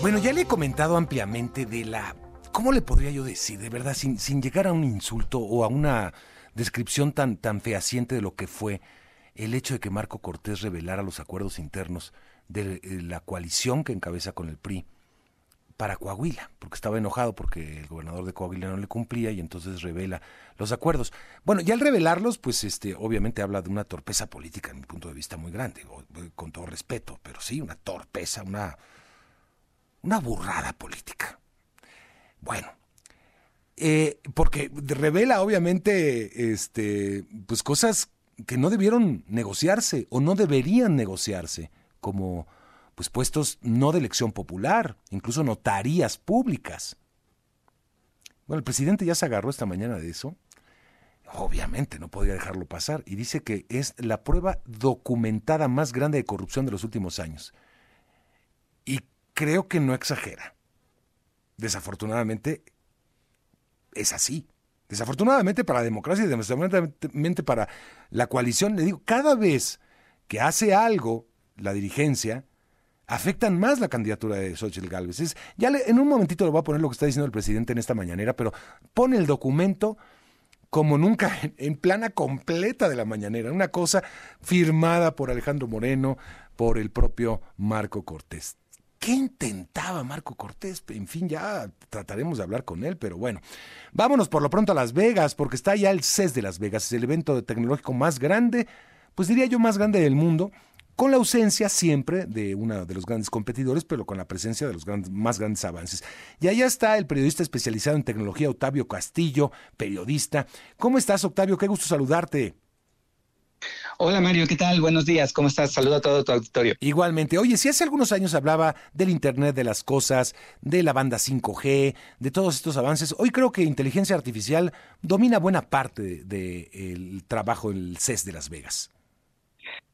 Bueno, ya le he comentado ampliamente de la... ¿Cómo le podría yo decir? De verdad, sin, sin llegar a un insulto o a una descripción tan, tan fehaciente de lo que fue el hecho de que Marco Cortés revelara los acuerdos internos de la coalición que encabeza con el PRI para Coahuila, porque estaba enojado porque el gobernador de Coahuila no le cumplía y entonces revela los acuerdos. Bueno, y al revelarlos, pues este, obviamente habla de una torpeza política, en mi punto de vista, muy grande, con todo respeto, pero sí, una torpeza, una, una burrada política. Bueno, eh, porque revela obviamente este, pues cosas que no debieron negociarse o no deberían negociarse, como pues puestos no de elección popular, incluso notarías públicas. Bueno, el presidente ya se agarró esta mañana de eso. Obviamente no podía dejarlo pasar y dice que es la prueba documentada más grande de corrupción de los últimos años. Creo que no exagera. Desafortunadamente es así. Desafortunadamente para la democracia y desafortunadamente para la coalición, le digo, cada vez que hace algo la dirigencia, afectan más la candidatura de Xochitl Gálvez. Ya en un momentito le voy a poner lo que está diciendo el presidente en esta mañanera, pero pone el documento como nunca en plana completa de la mañanera, una cosa firmada por Alejandro Moreno, por el propio Marco Cortés. ¿Qué intentaba Marco Cortés? En fin, ya trataremos de hablar con él, pero bueno. Vámonos por lo pronto a Las Vegas, porque está ya el CES de Las Vegas, es el evento tecnológico más grande, pues diría yo más grande del mundo, con la ausencia siempre de uno de los grandes competidores, pero con la presencia de los más grandes avances. Y allá está el periodista especializado en tecnología, Octavio Castillo, periodista. ¿Cómo estás, Octavio? Qué gusto saludarte. Hola Mario, ¿qué tal? Buenos días, ¿cómo estás? Saludo a todo tu auditorio. Igualmente. Oye, si hace algunos años hablaba del Internet de las Cosas, de la banda 5G, de todos estos avances, hoy creo que inteligencia artificial domina buena parte del trabajo en el CES de Las Vegas.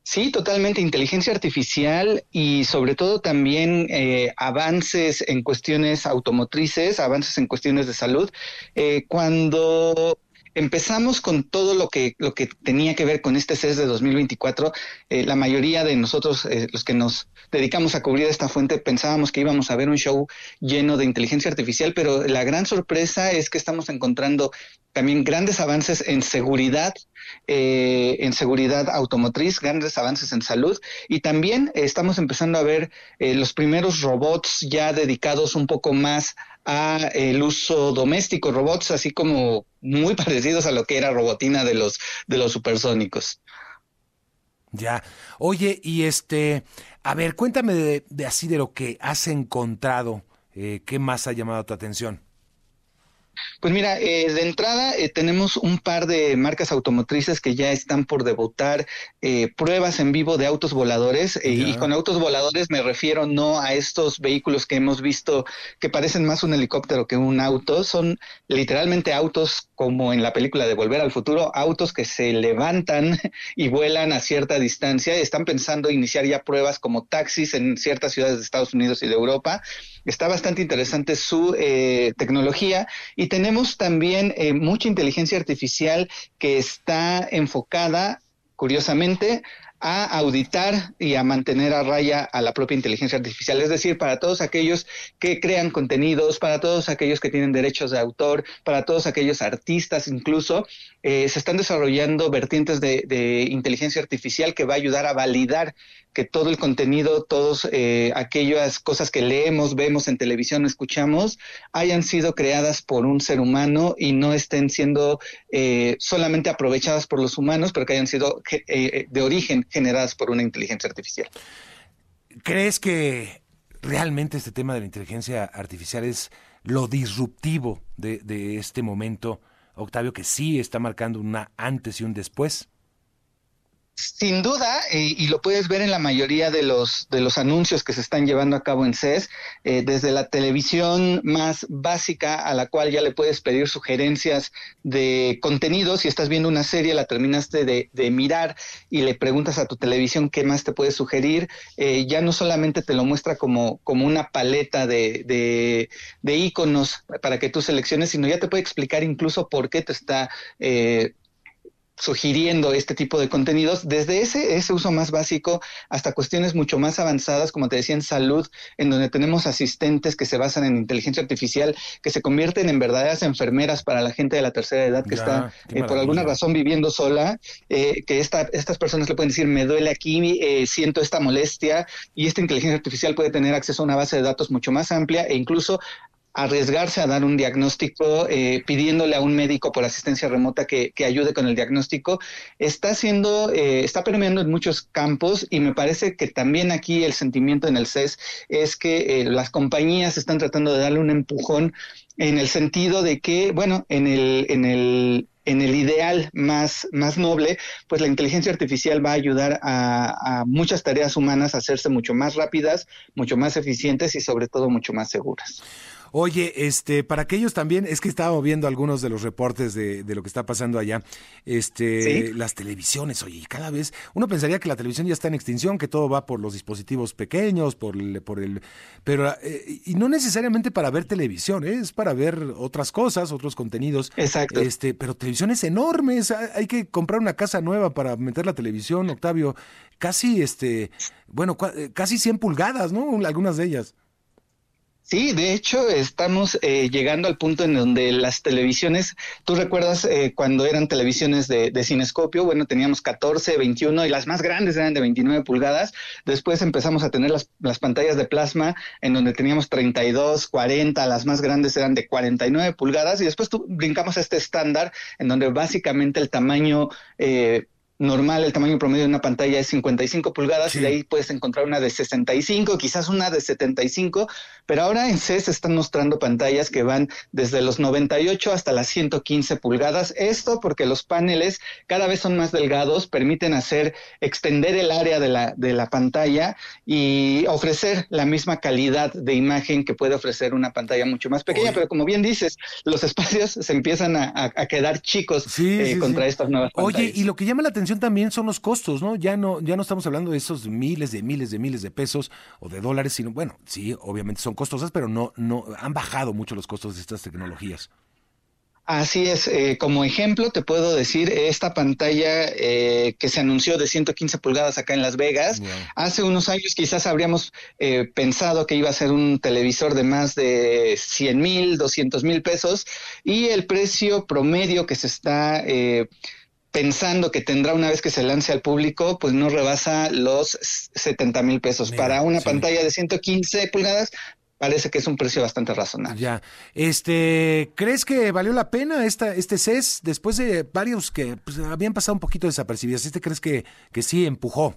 Sí, totalmente. Inteligencia artificial y sobre todo también eh, avances en cuestiones automotrices, avances en cuestiones de salud. Eh, cuando empezamos con todo lo que, lo que tenía que ver con este CES de 2024, eh, la mayoría de nosotros, los que nos dedicamos a cubrir esta fuente, pensábamos que íbamos a ver un show lleno de inteligencia artificial, pero la gran sorpresa es que estamos encontrando también grandes avances en seguridad, eh, en seguridad automotriz, grandes avances en salud y también estamos empezando a ver eh, los primeros robots ya dedicados un poco más a el uso doméstico, robots así como muy parecidos a lo que era robotina de los de los supersónicos. Ya. Oye, y este, a ver, cuéntame de, así de lo que has encontrado, eh, ¿qué más ha llamado tu atención? Pues mira, eh, de entrada eh, tenemos un par de marcas automotrices que ya están por debutar eh, pruebas en vivo de autos voladores y con autos voladores me refiero no a estos vehículos que hemos visto que parecen más un helicóptero que un auto, son literalmente autos como en la película de Volver al Futuro, autos que se levantan y vuelan a cierta distancia. Están pensando iniciar ya pruebas como taxis en ciertas ciudades de Estados Unidos y de Europa. Está bastante interesante su tecnología y tenemos también eh, mucha inteligencia artificial que está enfocada, curiosamente, a auditar y a mantener a raya a la propia inteligencia artificial. Es decir, para todos aquellos que crean contenidos, para todos aquellos que tienen derechos de autor, para todos aquellos artistas incluso, eh, se están desarrollando vertientes de, inteligencia artificial que va a ayudar a validar que todo el contenido, todas eh, aquellas cosas que leemos, vemos en televisión, escuchamos, hayan sido creadas por un ser humano y no estén siendo eh, solamente aprovechadas por los humanos, pero que hayan sido de origen generadas por una inteligencia artificial. ¿Crees que realmente este tema de la inteligencia artificial es lo disruptivo de este momento, Octavio, que sí está marcando una antes y un después? Sin duda, eh, y lo puedes ver en la mayoría de los, de los anuncios que se están llevando a cabo en CES, eh, desde la televisión más básica a la cual ya le puedes pedir sugerencias de contenido. Si estás viendo una serie, la terminaste de, de mirar y le preguntas a tu televisión qué más te puede sugerir, eh, ya no solamente te lo muestra como, como una paleta de, de, de iconos para que tú selecciones, sino ya te puede explicar incluso por qué te está sugiriendo este tipo de contenidos, desde ese, ese uso más básico hasta cuestiones mucho más avanzadas, como te decía, en salud, en donde tenemos asistentes que se basan en inteligencia artificial, que se convierten en verdaderas enfermeras para la gente de la tercera edad que está eh, por alguna razón viviendo sola, eh, que esta, estas personas le pueden decir, me duele aquí, eh, siento esta molestia, y esta inteligencia artificial puede tener acceso a una base de datos mucho más amplia e incluso arriesgarse a dar un diagnóstico eh, pidiéndole a un médico por asistencia remota que, ayude con el diagnóstico, está haciendo, eh, está permeando en muchos campos y me parece que también aquí el sentimiento en el CES es que eh, las compañías están tratando de darle un empujón en el sentido de que, bueno, en el, en el en el ideal más, más noble, pues la inteligencia artificial va a ayudar a, muchas tareas humanas a hacerse mucho más rápidas, mucho más eficientes y sobre todo mucho más seguras. Oye, este, para aquellos también, es que estaba viendo algunos de los reportes de, de lo que está pasando allá, este, las televisiones, oye, cada vez, uno pensaría que la televisión ya está en extinción, que todo va por los dispositivos pequeños, por el, por el, pero, eh, y no necesariamente para ver televisión, ¿eh? es para ver otras cosas, otros contenidos. Exacto. Este, pero televisiones enormes, hay que comprar una casa nueva para meter la televisión, Octavio, casi, este, bueno, eh, casi 100 pulgadas, ¿no? Algunas de ellas. Sí, de hecho estamos eh, llegando al punto en donde las televisiones, tú recuerdas eh, cuando eran televisiones de, de, cinescopio, bueno, teníamos 14, 21 y las más grandes eran de 29 pulgadas, después empezamos a tener las, las pantallas de plasma en donde teníamos 32, 40, las más grandes eran de 49 pulgadas. Y después tú, brincamos a este estándar en donde básicamente el tamaño... Eh, normal, el tamaño promedio de una pantalla es 55 pulgadas y de ahí puedes encontrar una de 65, quizás una de 75, pero ahora en C se están mostrando pantallas que van desde los 98 hasta las 115 pulgadas. Esto porque los paneles cada vez son más delgados, permiten hacer extender el área de la, de la pantalla y ofrecer la misma calidad de imagen que puede ofrecer una pantalla mucho más pequeña, pero como bien dices, los espacios se empiezan a, quedar chicos eh, contra estas nuevas pantallas. Oye, y lo que llama la atención también son los costos, ¿no? Ya no, ya no estamos hablando de esos miles de miles de miles de pesos o de dólares, sino, bueno, sí, obviamente son costosas, pero no, no, han bajado mucho los costos de estas tecnologías. Así es, eh, como ejemplo te puedo decir esta pantalla eh, que se anunció de 115 pulgadas acá en Las Vegas. Hace unos años quizás habríamos eh, pensado que iba a ser un televisor de más de 100 mil, 200 mil pesos y el precio promedio que se está pensando que tendrá una vez que se lance al público, pues no rebasa los 70 mil pesos. Para una pantalla de 115 pulgadas, parece que es un precio bastante razonable. Ya. Este, ¿crees que valió la pena esta, este CES después de varios que pues, habían pasado un poquito desapercibidos? ¿Este crees que, que sí empujó?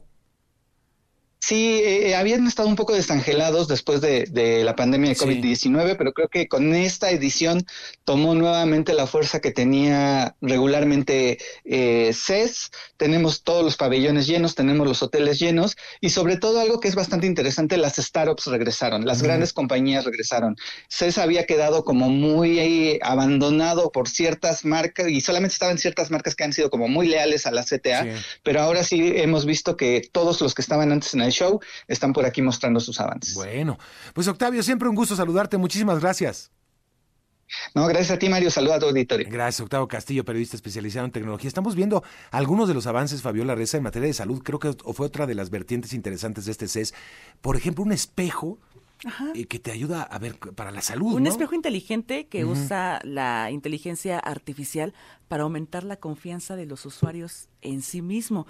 Sí, eh, habían estado un poco desangelados después de, la pandemia de COVID-19, pero creo que con esta edición tomó nuevamente la fuerza que tenía regularmente eh, CES. Tenemos todos los pabellones llenos, tenemos los hoteles llenos y sobre todo algo que es bastante interesante, las startups regresaron, las grandes compañías regresaron. CES había quedado como muy abandonado por ciertas marcas y solamente estaban ciertas marcas que han sido como muy leales a la CTA, pero ahora sí hemos visto que todos los que estaban antes en el show están por aquí mostrando sus avances. Bueno, pues Octavio, siempre un gusto saludarte. Muchísimas gracias. No, gracias a ti, Mario. Saluda a tu auditorio. Gracias, Octavio Castillo, periodista especializado en tecnología. Estamos viendo algunos de los avances, Fabiola Reza, en materia de salud. Creo que fue otra de las vertientes interesantes de este CES. Por ejemplo, un espejo eh, que te ayuda a ver para la salud. Un espejo inteligente que usa la inteligencia artificial para aumentar la confianza de los usuarios en sí mismo.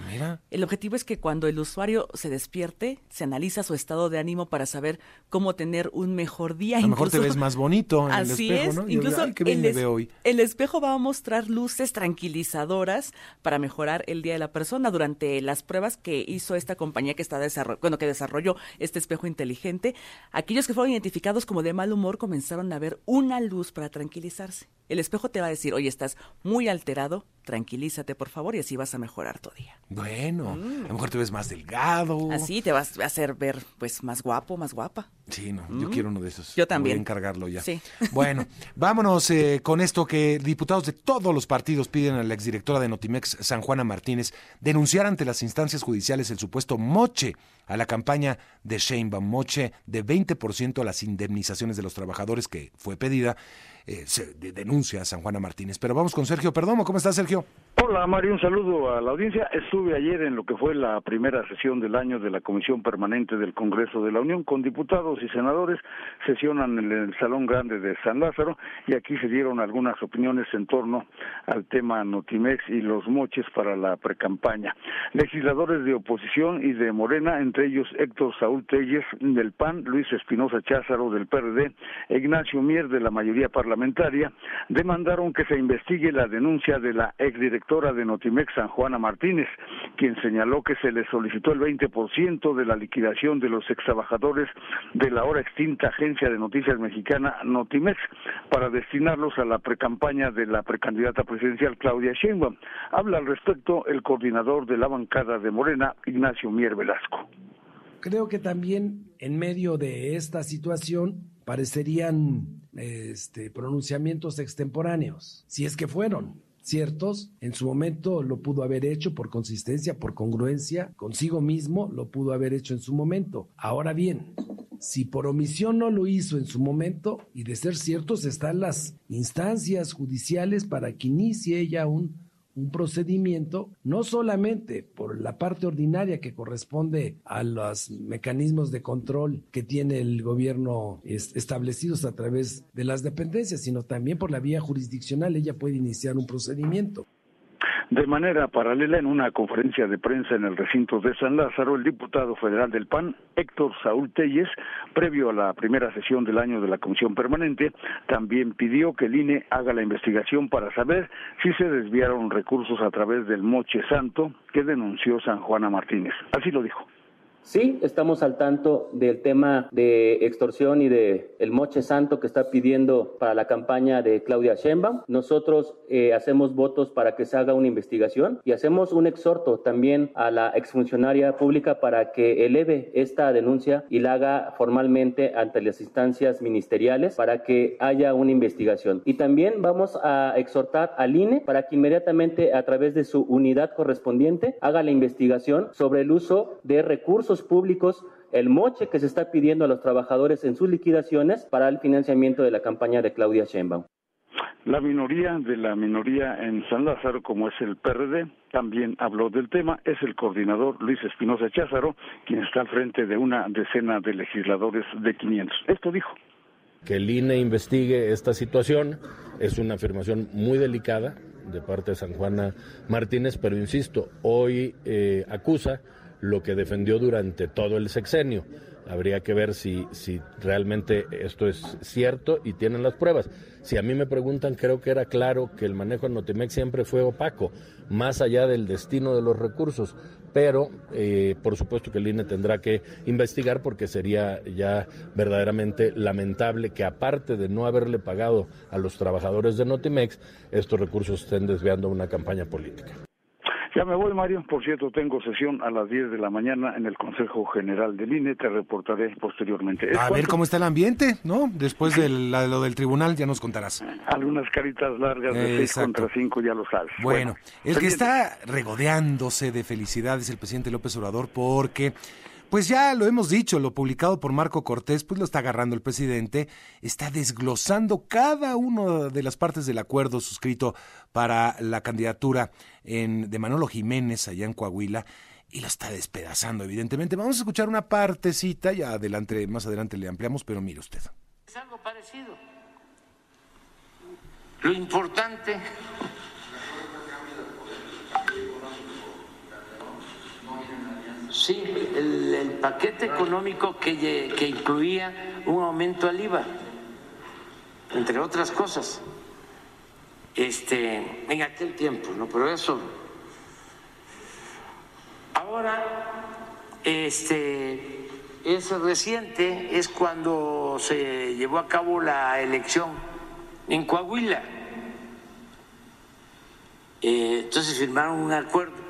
El objetivo es que cuando el usuario se despierte, se analiza su estado de ánimo para saber cómo tener un mejor día. A lo mejor te ves más bonito en el espejo, ¿no? Incluso el, hoy. el espejo va a mostrar luces tranquilizadoras para mejorar el día de la persona. Durante las pruebas que hizo esta compañía que está bueno, que desarrolló este espejo inteligente, aquellos que fueron identificados como de mal humor comenzaron a ver una luz para tranquilizarse. El espejo te va a decir, oye, estás muy alterado, tranquilízate por favor y así vas a mejorar tu día. Bueno, a lo mejor te ves más delgado. Así te vas a hacer ver pues más guapo, más guapa. Sí, no, yo mm. quiero uno de esos. Yo también. Voy a encargarlo ya. Bueno, vámonos eh, con esto que diputados de todos los partidos piden a la exdirectora de Notimex, San Juana Martínez, denunciar ante las instancias judiciales el supuesto moche a la campaña de Sheinbaum, moche de 20% a las indemnizaciones de los trabajadores que fue pedida eh, se denuncia a San Juana Martínez. Pero vamos con Sergio Perdomo. ¿Cómo estás, Sergio? Hola, Mario. Un saludo a la audiencia. Estuve ayer en lo que fue la primera sesión del año de la Comisión Permanente del Congreso de la Unión con diputados y senadores. Sesionan en el Salón Grande de San Lázaro y aquí se dieron algunas opiniones en torno al tema Notimex y los moches para la precampaña. Legisladores de oposición y de Morena, entre ellos Héctor Saúl Telles del PAN, Luis Espinosa Cházaro del PRD, Ignacio Mier de la mayoría parlamentaria demandaron que se investigue la denuncia de la exdirectora de Notimex, San Juana Martínez, quien señaló que se le solicitó el 20% de la liquidación de los extrabajadores de la ahora extinta agencia de noticias mexicana Notimex para destinarlos a la precampaña de la precandidata presidencial Claudia Sheinbaum. Habla al respecto el coordinador de la bancada de Morena, Ignacio Mier Velasco. Creo que también en medio de esta situación parecerían este, pronunciamientos extemporáneos, si es que fueron ciertos, en su momento lo pudo haber hecho por consistencia, por congruencia, consigo mismo lo pudo haber hecho en su momento. Ahora bien, si por omisión no lo hizo en su momento, y de ser ciertos están las instancias judiciales para que inicie ella un un procedimiento, no solamente por la parte ordinaria que corresponde a los mecanismos de control que tiene el gobierno establecidos a través de las dependencias, sino también por la vía jurisdiccional, ella puede iniciar un procedimiento. De manera paralela, en una conferencia de prensa en el recinto de San Lázaro, el diputado federal del PAN, Héctor Saúl Telles, previo a la primera sesión del año de la Comisión Permanente, también pidió que el INE haga la investigación para saber si se desviaron recursos a través del moche santo que denunció San Juana Martínez. Así lo dijo. Sí, estamos al tanto del tema de extorsión y de el moche santo que está pidiendo para la campaña de Claudia Sheinbaum. Nosotros eh, hacemos votos para que se haga una investigación y hacemos un exhorto también a la exfuncionaria pública para que eleve esta denuncia y la haga formalmente ante las instancias ministeriales para que haya una investigación. Y también vamos a exhortar al INE para que inmediatamente a través de su unidad correspondiente haga la investigación sobre el uso de recursos públicos el moche que se está pidiendo a los trabajadores en sus liquidaciones para el financiamiento de la campaña de Claudia Sheinbaum. La minoría de la minoría en San Lázaro, como es el PRD, también habló del tema. Es el coordinador Luis Espinosa Cházaro, quien está al frente de una decena de legisladores de 500. Esto dijo. Que el INE investigue esta situación es una afirmación muy delicada de parte de San Juana Martínez, pero insisto, hoy eh, acusa lo que defendió durante todo el sexenio. Habría que ver si, si realmente esto es cierto y tienen las pruebas. Si a mí me preguntan, creo que era claro que el manejo en Notimex siempre fue opaco, más allá del destino de los recursos. Pero, eh, por supuesto que el INE tendrá que investigar porque sería ya verdaderamente lamentable que, aparte de no haberle pagado a los trabajadores de Notimex, estos recursos estén desviando una campaña política. Ya me voy, Mario. Por cierto, tengo sesión a las 10 de la mañana en el Consejo General del INE. Te reportaré posteriormente. A ver cómo está el ambiente, ¿no? Después de lo del tribunal ya nos contarás. Algunas caritas largas de 6 contra 5, ya lo sabes. Bueno, el que está regodeándose de felicidad es el presidente López Obrador porque pues ya lo hemos dicho, lo publicado por Marco Cortés, pues lo está agarrando el presidente, está desglosando cada una de las partes del acuerdo suscrito para la candidatura de Manolo Jiménez allá en Coahuila y lo está despedazando, evidentemente. Vamos a escuchar una partecita, ya adelante, más adelante le ampliamos, pero mire usted. Es algo parecido. Lo importante Sí, el, paquete económico que, incluía un aumento al IVA, entre otras cosas. Este, en aquel tiempo, ¿no? Pero eso. Ahora, este, es reciente, es cuando se llevó a cabo la elección en Coahuila. Eh, entonces firmaron un acuerdo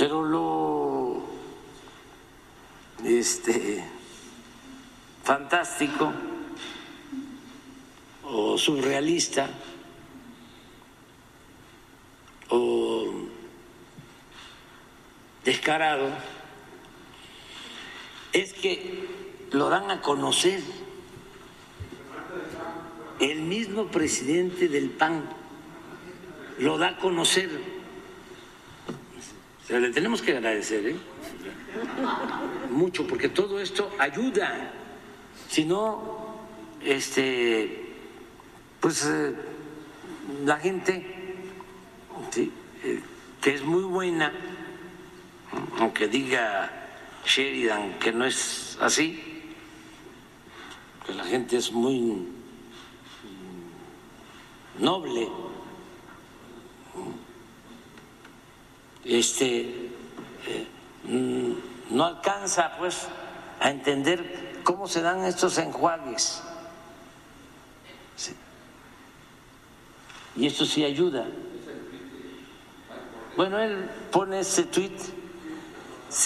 pero lo este fantástico o surrealista o descarado es que lo dan a conocer el mismo presidente del PAN lo da a conocer. O le tenemos que agradecer, ¿eh? Mucho, porque todo esto ayuda. Si no, este, pues eh, la gente eh, que es muy buena, aunque diga Sheridan que no es así, que la gente es muy noble, este, eh, mm, no alcanza pues a entender cómo se dan estos enjuagues. Y esto sí ayuda. Bueno, él pone ese tweet,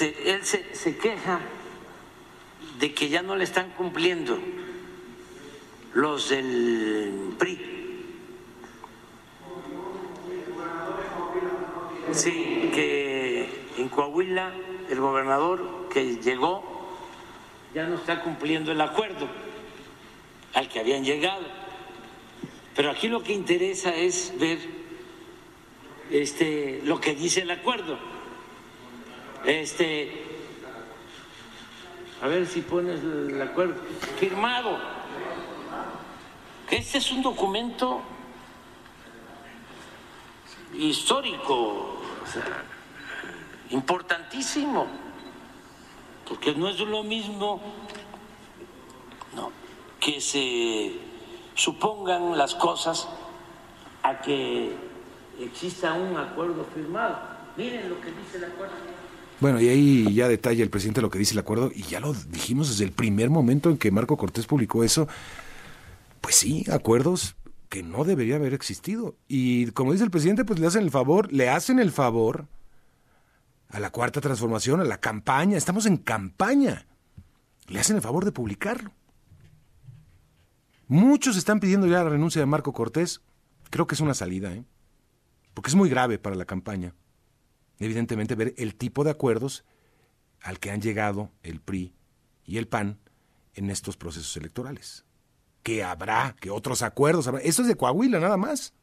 él se, se queja de que ya no le están cumpliendo los del PRI. Sí, que en Coahuila el gobernador que llegó ya no está cumpliendo el acuerdo al que habían llegado. Pero aquí lo que interesa es ver este, lo que dice el acuerdo. Este, a ver si pones el acuerdo firmado. Este es un documento histórico, importantísimo, porque no es lo mismo que se supongan las cosas a que exista un acuerdo firmado. Miren lo que dice el acuerdo. Bueno, y ahí ya detalla el presidente lo que dice el acuerdo, y ya lo dijimos desde el primer momento en que Marco Cortés publicó eso. Pues sí, acuerdos que no debería haber existido. Y como dice el presidente, pues le hacen el favor, le hacen el favor a la cuarta transformación, a la campaña. Estamos en campaña. Le hacen el favor de publicarlo. Muchos están pidiendo ya la renuncia de Marco Cortés. Creo que es una salida, ¿eh? porque es muy grave para la campaña. Evidentemente, ver el tipo de acuerdos al que han llegado el PRI y el PAN en estos procesos electorales que habrá, que otros acuerdos habrá. Esto es de Coahuila nada más.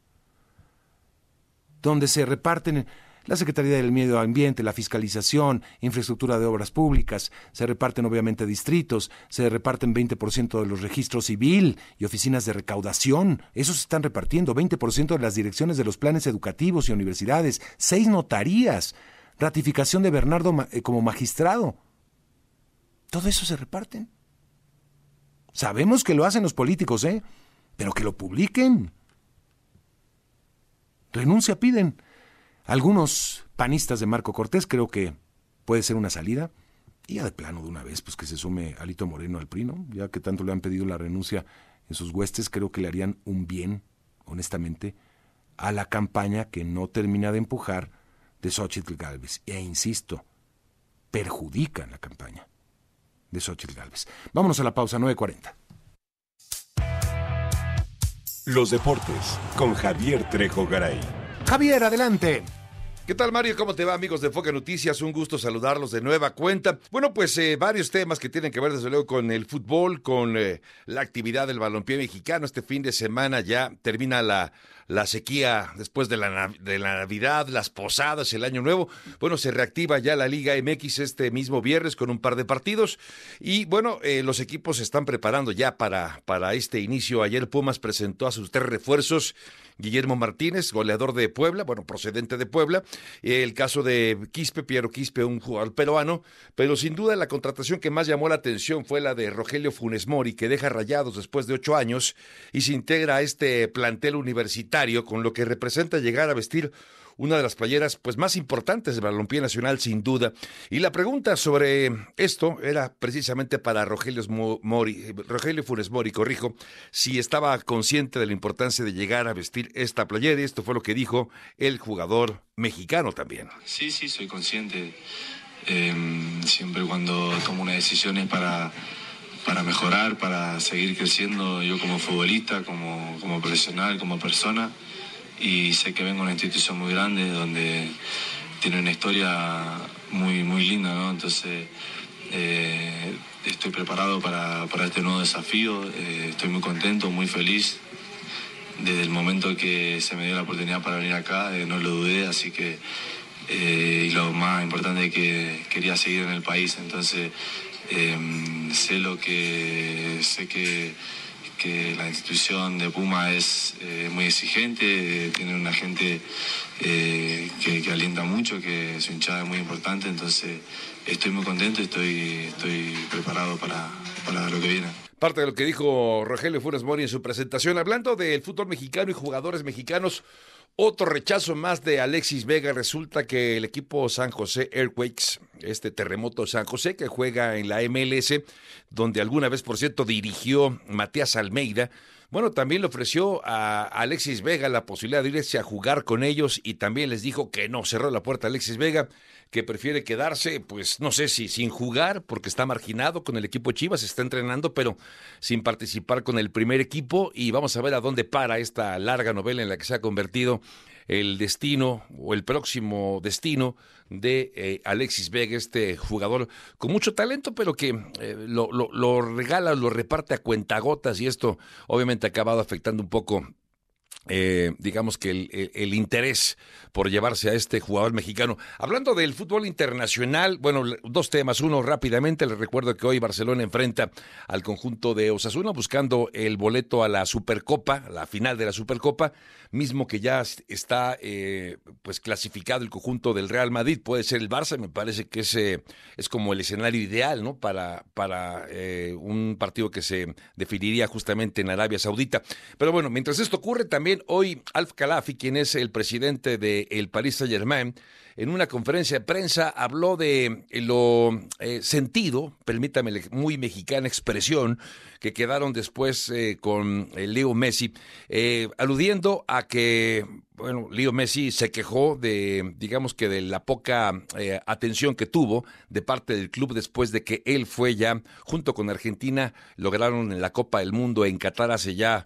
Donde se reparten la Secretaría del Medio Ambiente, la fiscalización, infraestructura de obras públicas, se reparten obviamente distritos, se reparten 20% de los registros civil y oficinas de recaudación, esos se están repartiendo, 20% de las direcciones de los planes educativos y universidades, seis notarías, ratificación de Bernardo eh, como magistrado. Todo eso se reparten. Sabemos que lo hacen los políticos, ¿eh? Pero que lo publiquen. Renuncia piden. Algunos panistas de Marco Cortés creo que puede ser una salida. Y ya de plano de una vez, pues que se sume Alito Moreno al PRI, ¿no? Ya que tanto le han pedido la renuncia en sus huestes, creo que le harían un bien, honestamente, a la campaña que no termina de empujar de Xochitl Galvez. E insisto, perjudican la campaña de Xochitl Galvez. Vámonos a la pausa, 9.40. Los deportes con Javier Trejo Garay. Javier, adelante. ¿Qué tal Mario? ¿Cómo te va amigos de Foca Noticias? Un gusto saludarlos de nueva cuenta. Bueno, pues eh, varios temas que tienen que ver desde luego con el fútbol, con eh, la actividad del balompié mexicano. Este fin de semana ya termina la la sequía después de la, de la Navidad, las posadas, el Año Nuevo. Bueno, se reactiva ya la Liga MX este mismo viernes con un par de partidos y bueno, eh, los equipos se están preparando ya para, para este inicio. Ayer Pumas presentó a sus tres refuerzos. Guillermo Martínez, goleador de Puebla, bueno, procedente de Puebla. El caso de Quispe, Piero Quispe, un jugador peruano. Pero sin duda la contratación que más llamó la atención fue la de Rogelio Funes Mori, que deja rayados después de ocho años y se integra a este plantel universitario con lo que representa llegar a vestir una de las playeras pues más importantes del balompié nacional sin duda. Y la pregunta sobre esto era precisamente para Rogelio Mori, Funes Mori, corrijo, si estaba consciente de la importancia de llegar a vestir esta playera y esto fue lo que dijo el jugador mexicano también. Sí, sí, soy consciente Em, siempre cuando tomo una decisión es para, para mejorar, para seguir creciendo yo como futbolista, como, como profesional, como persona. Y sé que vengo a una institución muy grande donde tiene una historia muy, muy linda, ¿no? Entonces eh, estoy preparado para, para, este nuevo desafío, eh, estoy muy contento, muy feliz. Desde el momento que se me dio la oportunidad para venir acá, eh, no lo dudé, así que y lo más importante es que quería seguir en el país, entonces sé lo que sé que que la institución de Puma es eh, muy exigente, tiene una gente eh, que, alienta mucho, que su hinchada es muy importante, entonces estoy muy contento y estoy, estoy preparado para, para lo que viene. Parte de lo que dijo Rogelio Funes Mori en su presentación, hablando del fútbol mexicano y jugadores mexicanos, otro rechazo más de Alexis Vega. Resulta que el equipo San José Airquakes, este terremoto San José que juega en la MLS, donde alguna vez, por cierto, dirigió Matías Almeida, bueno, también le ofreció a Alexis Vega la posibilidad de irse a jugar con ellos y también les dijo que no, cerró la puerta Alexis Vega que prefiere quedarse, pues no sé si sin jugar, porque está marginado con el equipo Chivas, está entrenando, pero sin participar con el primer equipo. Y vamos a ver a dónde para esta larga novela en la que se ha convertido el destino o el próximo destino de eh, Alexis Vega, este jugador con mucho talento, pero que eh, lo, lo, lo, regala, lo reparte a cuentagotas y esto obviamente ha acabado afectando un poco eh, digamos que el, interés por llevarse a este jugador mexicano. Hablando del fútbol internacional, bueno, dos temas. Uno, rápidamente, les recuerdo que hoy Barcelona enfrenta al conjunto de Osasuna buscando el boleto a la Supercopa, la final de la Supercopa, mismo que ya está eh, pues clasificado el conjunto del Real Madrid. Puede ser el Barça, me parece que ese es como el escenario ideal, ¿no? Para, para eh, un partido que se definiría justamente en Arabia Saudita. Pero bueno, mientras esto ocurre, también hoy Alf Khalafi, quien es el presidente del el Paris Saint Germain, en una conferencia de prensa habló de lo eh, sentido, permítame, muy mexicana expresión, que quedaron después eh, con Leo Messi, aludiendo a que, bueno, Leo Messi se quejó de, digamos que de la poca atención que tuvo de parte del club después de que él fue ya, junto con Argentina, lograron en la Copa del Mundo en Qatar hace ya,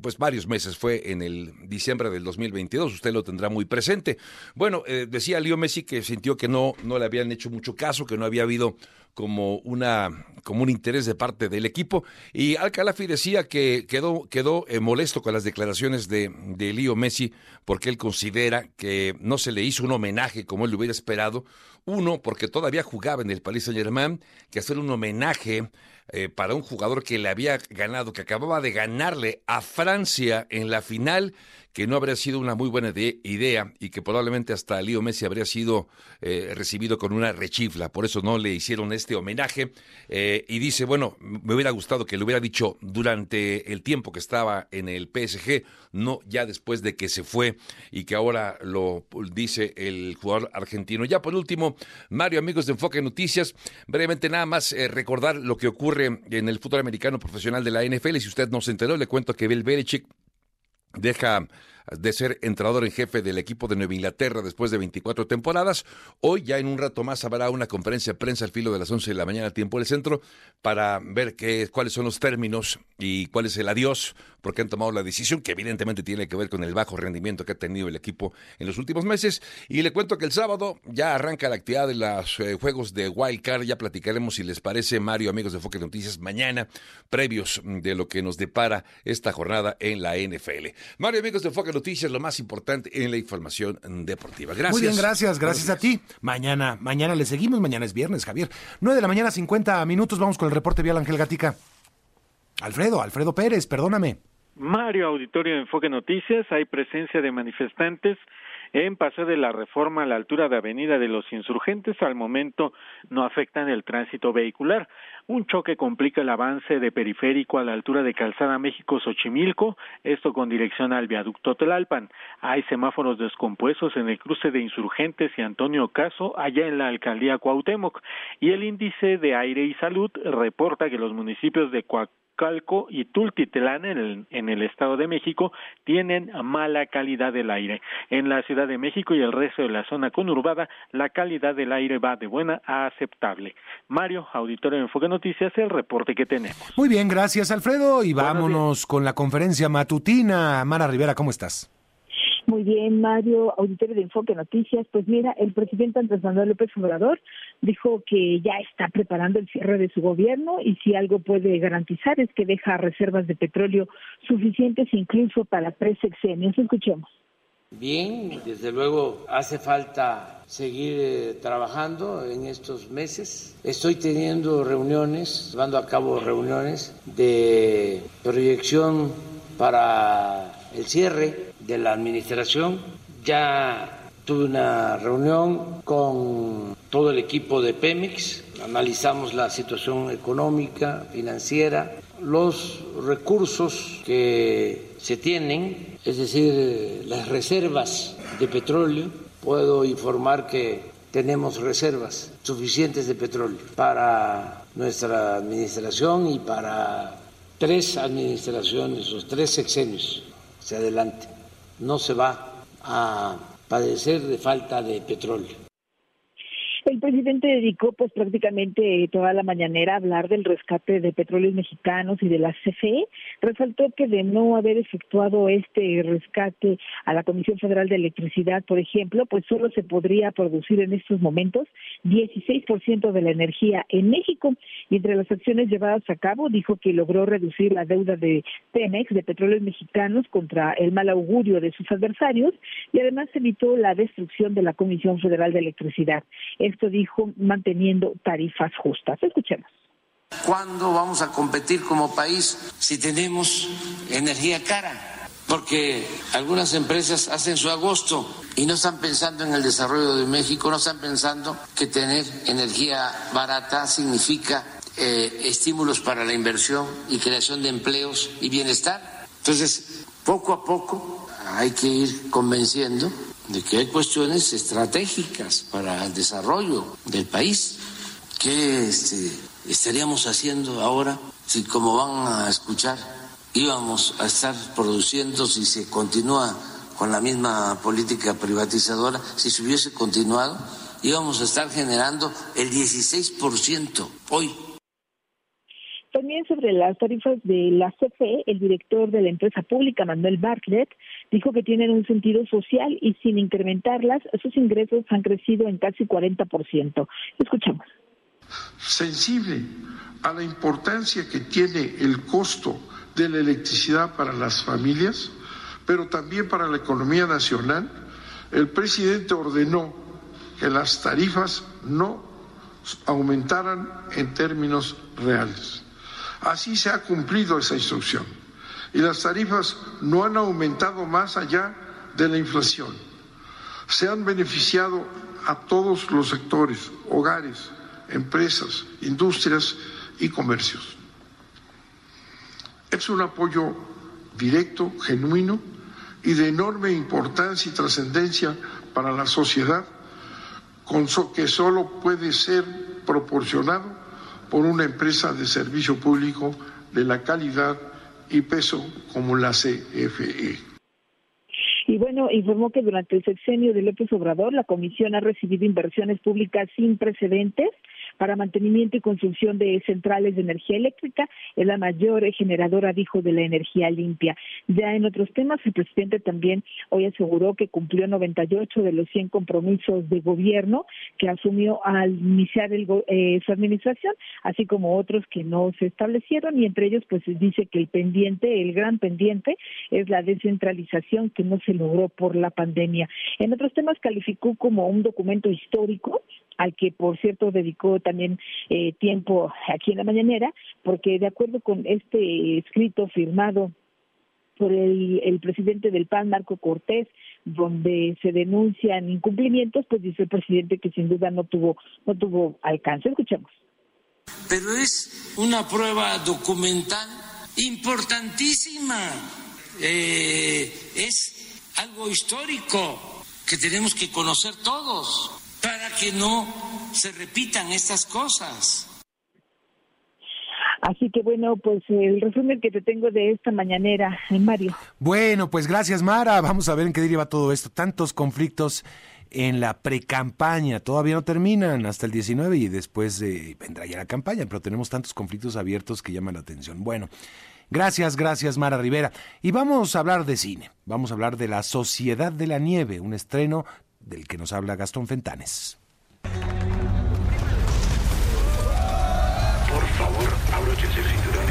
pues varios meses, fue en el diciembre del 2022, usted lo tendrá muy presente. Bueno, decía Leo Messi que sintió que no, no le habían hecho mucho caso, que no había habido como una como un interés de parte del equipo. Y Alcalafi decía que quedó quedó eh, molesto con las declaraciones de, de Leo Messi porque él considera que no se le hizo un homenaje como él lo hubiera esperado uno porque todavía jugaba en el Paris Saint Germain que hacer un homenaje eh, para un jugador que le había ganado que acababa de ganarle a Francia en la final que no habría sido una muy buena idea y que probablemente hasta Leo Messi habría sido eh, recibido con una rechifla. Por eso no le hicieron este homenaje. Eh, y dice, bueno, me hubiera gustado que lo hubiera dicho durante el tiempo que estaba en el PSG, no ya después de que se fue y que ahora lo dice el jugador argentino. Ya por último, Mario, amigos de Enfoque Noticias, brevemente nada más eh, recordar lo que ocurre en el fútbol americano profesional de la NFL. Si usted no se enteró, le cuento que Bill Belichick deja de ser entrenador en jefe del equipo de Nueva Inglaterra después de 24 temporadas. Hoy ya en un rato más habrá una conferencia de prensa al filo de las 11 de la mañana, tiempo del centro, para ver qué, cuáles son los términos y cuál es el adiós, porque han tomado la decisión que evidentemente tiene que ver con el bajo rendimiento que ha tenido el equipo en los últimos meses. Y le cuento que el sábado ya arranca la actividad de los eh, juegos de Wild Card. Ya platicaremos si les parece, Mario, amigos de Foque Noticias, mañana, previos de lo que nos depara esta jornada en la NFL. Mario, amigos de Foque noticias, lo más importante en la información deportiva. Gracias. Muy bien, gracias, gracias a ti. Mañana, mañana le seguimos, mañana es viernes, Javier. 9 de la mañana, 50 minutos, vamos con el reporte vial Ángel Gatica. Alfredo, Alfredo Pérez, perdóname. Mario, Auditorio de Enfoque Noticias, hay presencia de manifestantes en Paseo de la Reforma a la altura de Avenida de los Insurgentes. Al momento no afectan el tránsito vehicular. Un choque complica el avance de periférico a la altura de Calzada México-Xochimilco, esto con dirección al viaducto Telalpan. Hay semáforos descompuestos en el cruce de Insurgentes y Antonio Caso, allá en la alcaldía Cuauhtémoc. Y el índice de aire y salud reporta que los municipios de Coacalco Calco y Tultitlán en el, en el Estado de México tienen mala calidad del aire. En la Ciudad de México y el resto de la zona conurbada, la calidad del aire va de buena a aceptable. Mario, auditorio de Enfoque Noticias, el reporte que tenemos. Muy bien, gracias Alfredo y vámonos con la conferencia matutina. Mara Rivera, ¿cómo estás? Muy bien, Mario, auditorio de Enfoque Noticias. Pues mira, el presidente Andrés Manuel López Obrador dijo que ya está preparando el cierre de su gobierno y si algo puede garantizar es que deja reservas de petróleo suficientes incluso para tres sexenios. Escuchemos. Bien, desde luego hace falta seguir eh, trabajando en estos meses. Estoy teniendo reuniones, llevando a cabo reuniones de proyección para el cierre de la administración. Ya tuve una reunión con todo el equipo de Pemex, analizamos la situación económica, financiera, los recursos que se tienen, es decir, las reservas de petróleo. Puedo informar que tenemos reservas suficientes de petróleo para nuestra administración y para tres administraciones o tres sexenios hacia adelante no se va a padecer de falta de petróleo. El presidente dedicó pues prácticamente toda la mañanera a hablar del rescate de petróleos mexicanos y de la CFE. Resaltó que de no haber efectuado este rescate a la Comisión Federal de Electricidad, por ejemplo, pues solo se podría producir en estos momentos 16% de la energía en México. Y entre las acciones llevadas a cabo, dijo que logró reducir la deuda de Pemex, de petróleos mexicanos, contra el mal augurio de sus adversarios y además evitó la destrucción de la Comisión Federal de Electricidad. Esto dijo manteniendo tarifas justas. Escuchemos. ¿Cuándo vamos a competir como país si tenemos energía cara? Porque algunas empresas hacen su agosto y no están pensando en el desarrollo de México, no están pensando que tener energía barata significa eh, estímulos para la inversión y creación de empleos y bienestar. Entonces, poco a poco hay que ir convenciendo de que hay cuestiones estratégicas para el desarrollo del país. ¿Qué este, estaríamos haciendo ahora si, como van a escuchar, íbamos a estar produciendo si se continúa con la misma política privatizadora, si se hubiese continuado, íbamos a estar generando el 16% hoy también sobre las tarifas de la CFE, el director de la empresa pública, Manuel Bartlett, dijo que tienen un sentido social y sin incrementarlas, sus ingresos han crecido en casi 40%. Escuchamos. Sensible a la importancia que tiene el costo de la electricidad para las familias, pero también para la economía nacional, el presidente ordenó que las tarifas no aumentaran en términos reales. Así se ha cumplido esa instrucción y las tarifas no han aumentado más allá de la inflación. Se han beneficiado a todos los sectores, hogares, empresas, industrias y comercios. Es un apoyo directo, genuino y de enorme importancia y trascendencia para la sociedad, con que solo puede ser proporcionado por una empresa de servicio público de la calidad y peso como la CFE. Y bueno, informó que durante el sexenio de López Obrador la comisión ha recibido inversiones públicas sin precedentes para mantenimiento y construcción de centrales de energía eléctrica. Es la mayor generadora, dijo, de la energía limpia. Ya en otros temas, el presidente también hoy aseguró que cumplió 98 de los 100 compromisos de gobierno que asumió al iniciar eh, su administración, así como otros que no se establecieron y entre ellos pues dice que el pendiente, el gran pendiente es la descentralización que no se logró por la pandemia. En otros temas calificó como un documento histórico al que por cierto dedicó también eh, tiempo aquí en la mañanera, porque de acuerdo con este escrito firmado por el, el, presidente del PAN, Marco Cortés, donde se denuncian incumplimientos, pues dice el presidente que sin duda no tuvo, no tuvo alcance. Escuchemos. pero es una prueba documental importantísima. Eh, es algo histórico que tenemos que conocer todos para que no se repitan estas cosas. Así que bueno, pues el resumen que te tengo de esta mañanera, eh, Mario. Bueno, pues gracias Mara. Vamos a ver en qué deriva todo esto. Tantos conflictos en la precampaña. Todavía no terminan hasta el 19 y después vendrá ya la campaña, pero tenemos tantos conflictos abiertos que llaman la atención. Bueno, gracias, gracias Mara Rivera. Y vamos a hablar de cine. Vamos a hablar de La Sociedad de la Nieve, un estreno del que nos habla Gastón Fentanes. Por favor, abróchense cinturones.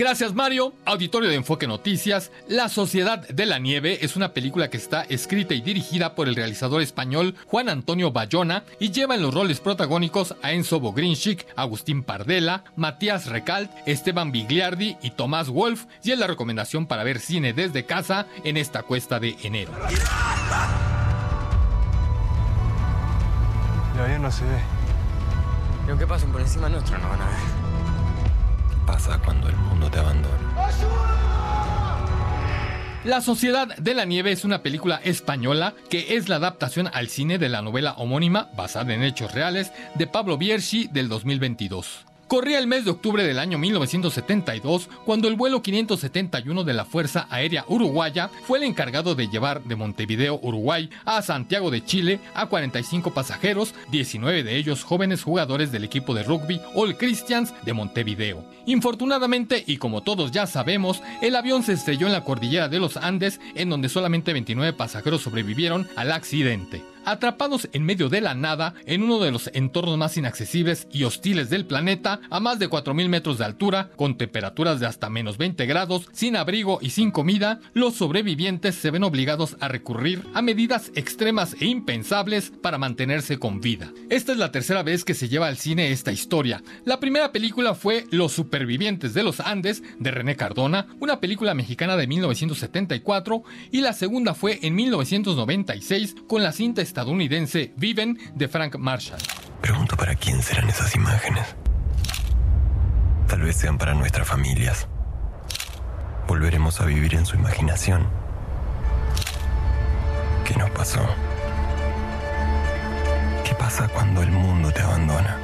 Gracias Mario, auditorio de Enfoque Noticias. La Sociedad de la Nieve es una película que está escrita y dirigida por el realizador español Juan Antonio Bayona y lleva en los roles protagónicos a Enzo Bogrinchik, Agustín Pardela, Matías Recalt, Esteban Bigliardi y Tomás Wolf y es la recomendación para ver cine desde casa en esta cuesta de enero. Ya, no se ve. Y aunque pasen por encima nuestro no van a ver pasa cuando el mundo te abandona. La Sociedad de la Nieve es una película española que es la adaptación al cine de la novela homónima basada en hechos reales de Pablo Bierzi del 2022. Corría el mes de octubre del año 1972 cuando el vuelo 571 de la Fuerza Aérea Uruguaya fue el encargado de llevar de Montevideo, Uruguay, a Santiago de Chile a 45 pasajeros, 19 de ellos jóvenes jugadores del equipo de rugby All Christians de Montevideo. Infortunadamente, y como todos ya sabemos, el avión se estrelló en la cordillera de los Andes, en donde solamente 29 pasajeros sobrevivieron al accidente. Atrapados en medio de la nada, en uno de los entornos más inaccesibles y hostiles del planeta, a más de 4.000 metros de altura, con temperaturas de hasta menos 20 grados, sin abrigo y sin comida, los sobrevivientes se ven obligados a recurrir a medidas extremas e impensables para mantenerse con vida. Esta es la tercera vez que se lleva al cine esta historia. La primera película fue Los supervivientes de los Andes, de René Cardona, una película mexicana de 1974, y la segunda fue en 1996 con la cinta estadounidense Viven de Frank Marshall. Pregunto para quién serán esas imágenes. Tal vez sean para nuestras familias. Volveremos a vivir en su imaginación. ¿Qué nos pasó? ¿Qué pasa cuando el mundo te abandona?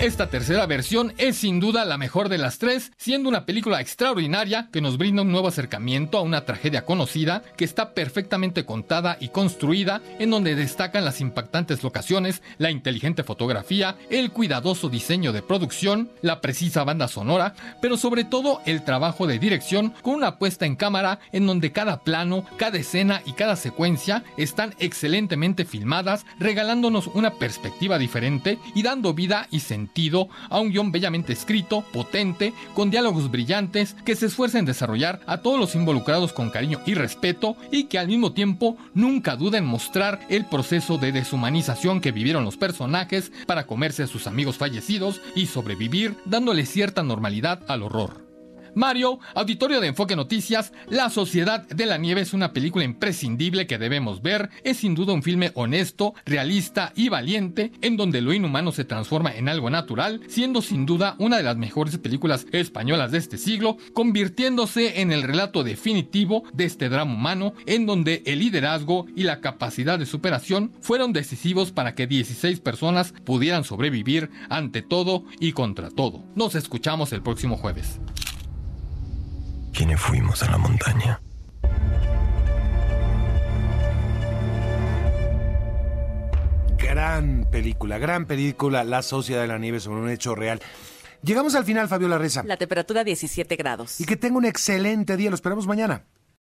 Esta tercera versión es sin duda la mejor de las tres, siendo una película extraordinaria que nos brinda un nuevo acercamiento a una tragedia conocida que está perfectamente contada y construida, en donde destacan las impactantes locaciones, la inteligente fotografía, el cuidadoso diseño de producción, la precisa banda sonora, pero sobre todo el trabajo de dirección con una puesta en cámara en donde cada plano, cada escena y cada secuencia están excelentemente filmadas, regalándonos una perspectiva diferente y dando vida y sentido a un guion bellamente escrito, potente, con diálogos brillantes, que se esfuerza en desarrollar a todos los involucrados con cariño y respeto y que al mismo tiempo nunca duda en mostrar el proceso de deshumanización que vivieron los personajes para comerse a sus amigos fallecidos y sobrevivir dándole cierta normalidad al horror. Mario, auditorio de Enfoque Noticias, La Sociedad de la Nieve es una película imprescindible que debemos ver. Es sin duda un filme honesto, realista y valiente, en donde lo inhumano se transforma en algo natural, siendo sin duda una de las mejores películas españolas de este siglo, convirtiéndose en el relato definitivo de este drama humano, en donde el liderazgo y la capacidad de superación fueron decisivos para que 16 personas pudieran sobrevivir ante todo y contra todo. Nos escuchamos el próximo jueves. ¿Quiénes fuimos a la montaña? Gran película, gran película, La Sociedad de la Nieve sobre un hecho real. Llegamos al final, Fabiola Reza. La temperatura 17 grados. Y que tenga un excelente día, lo esperamos mañana.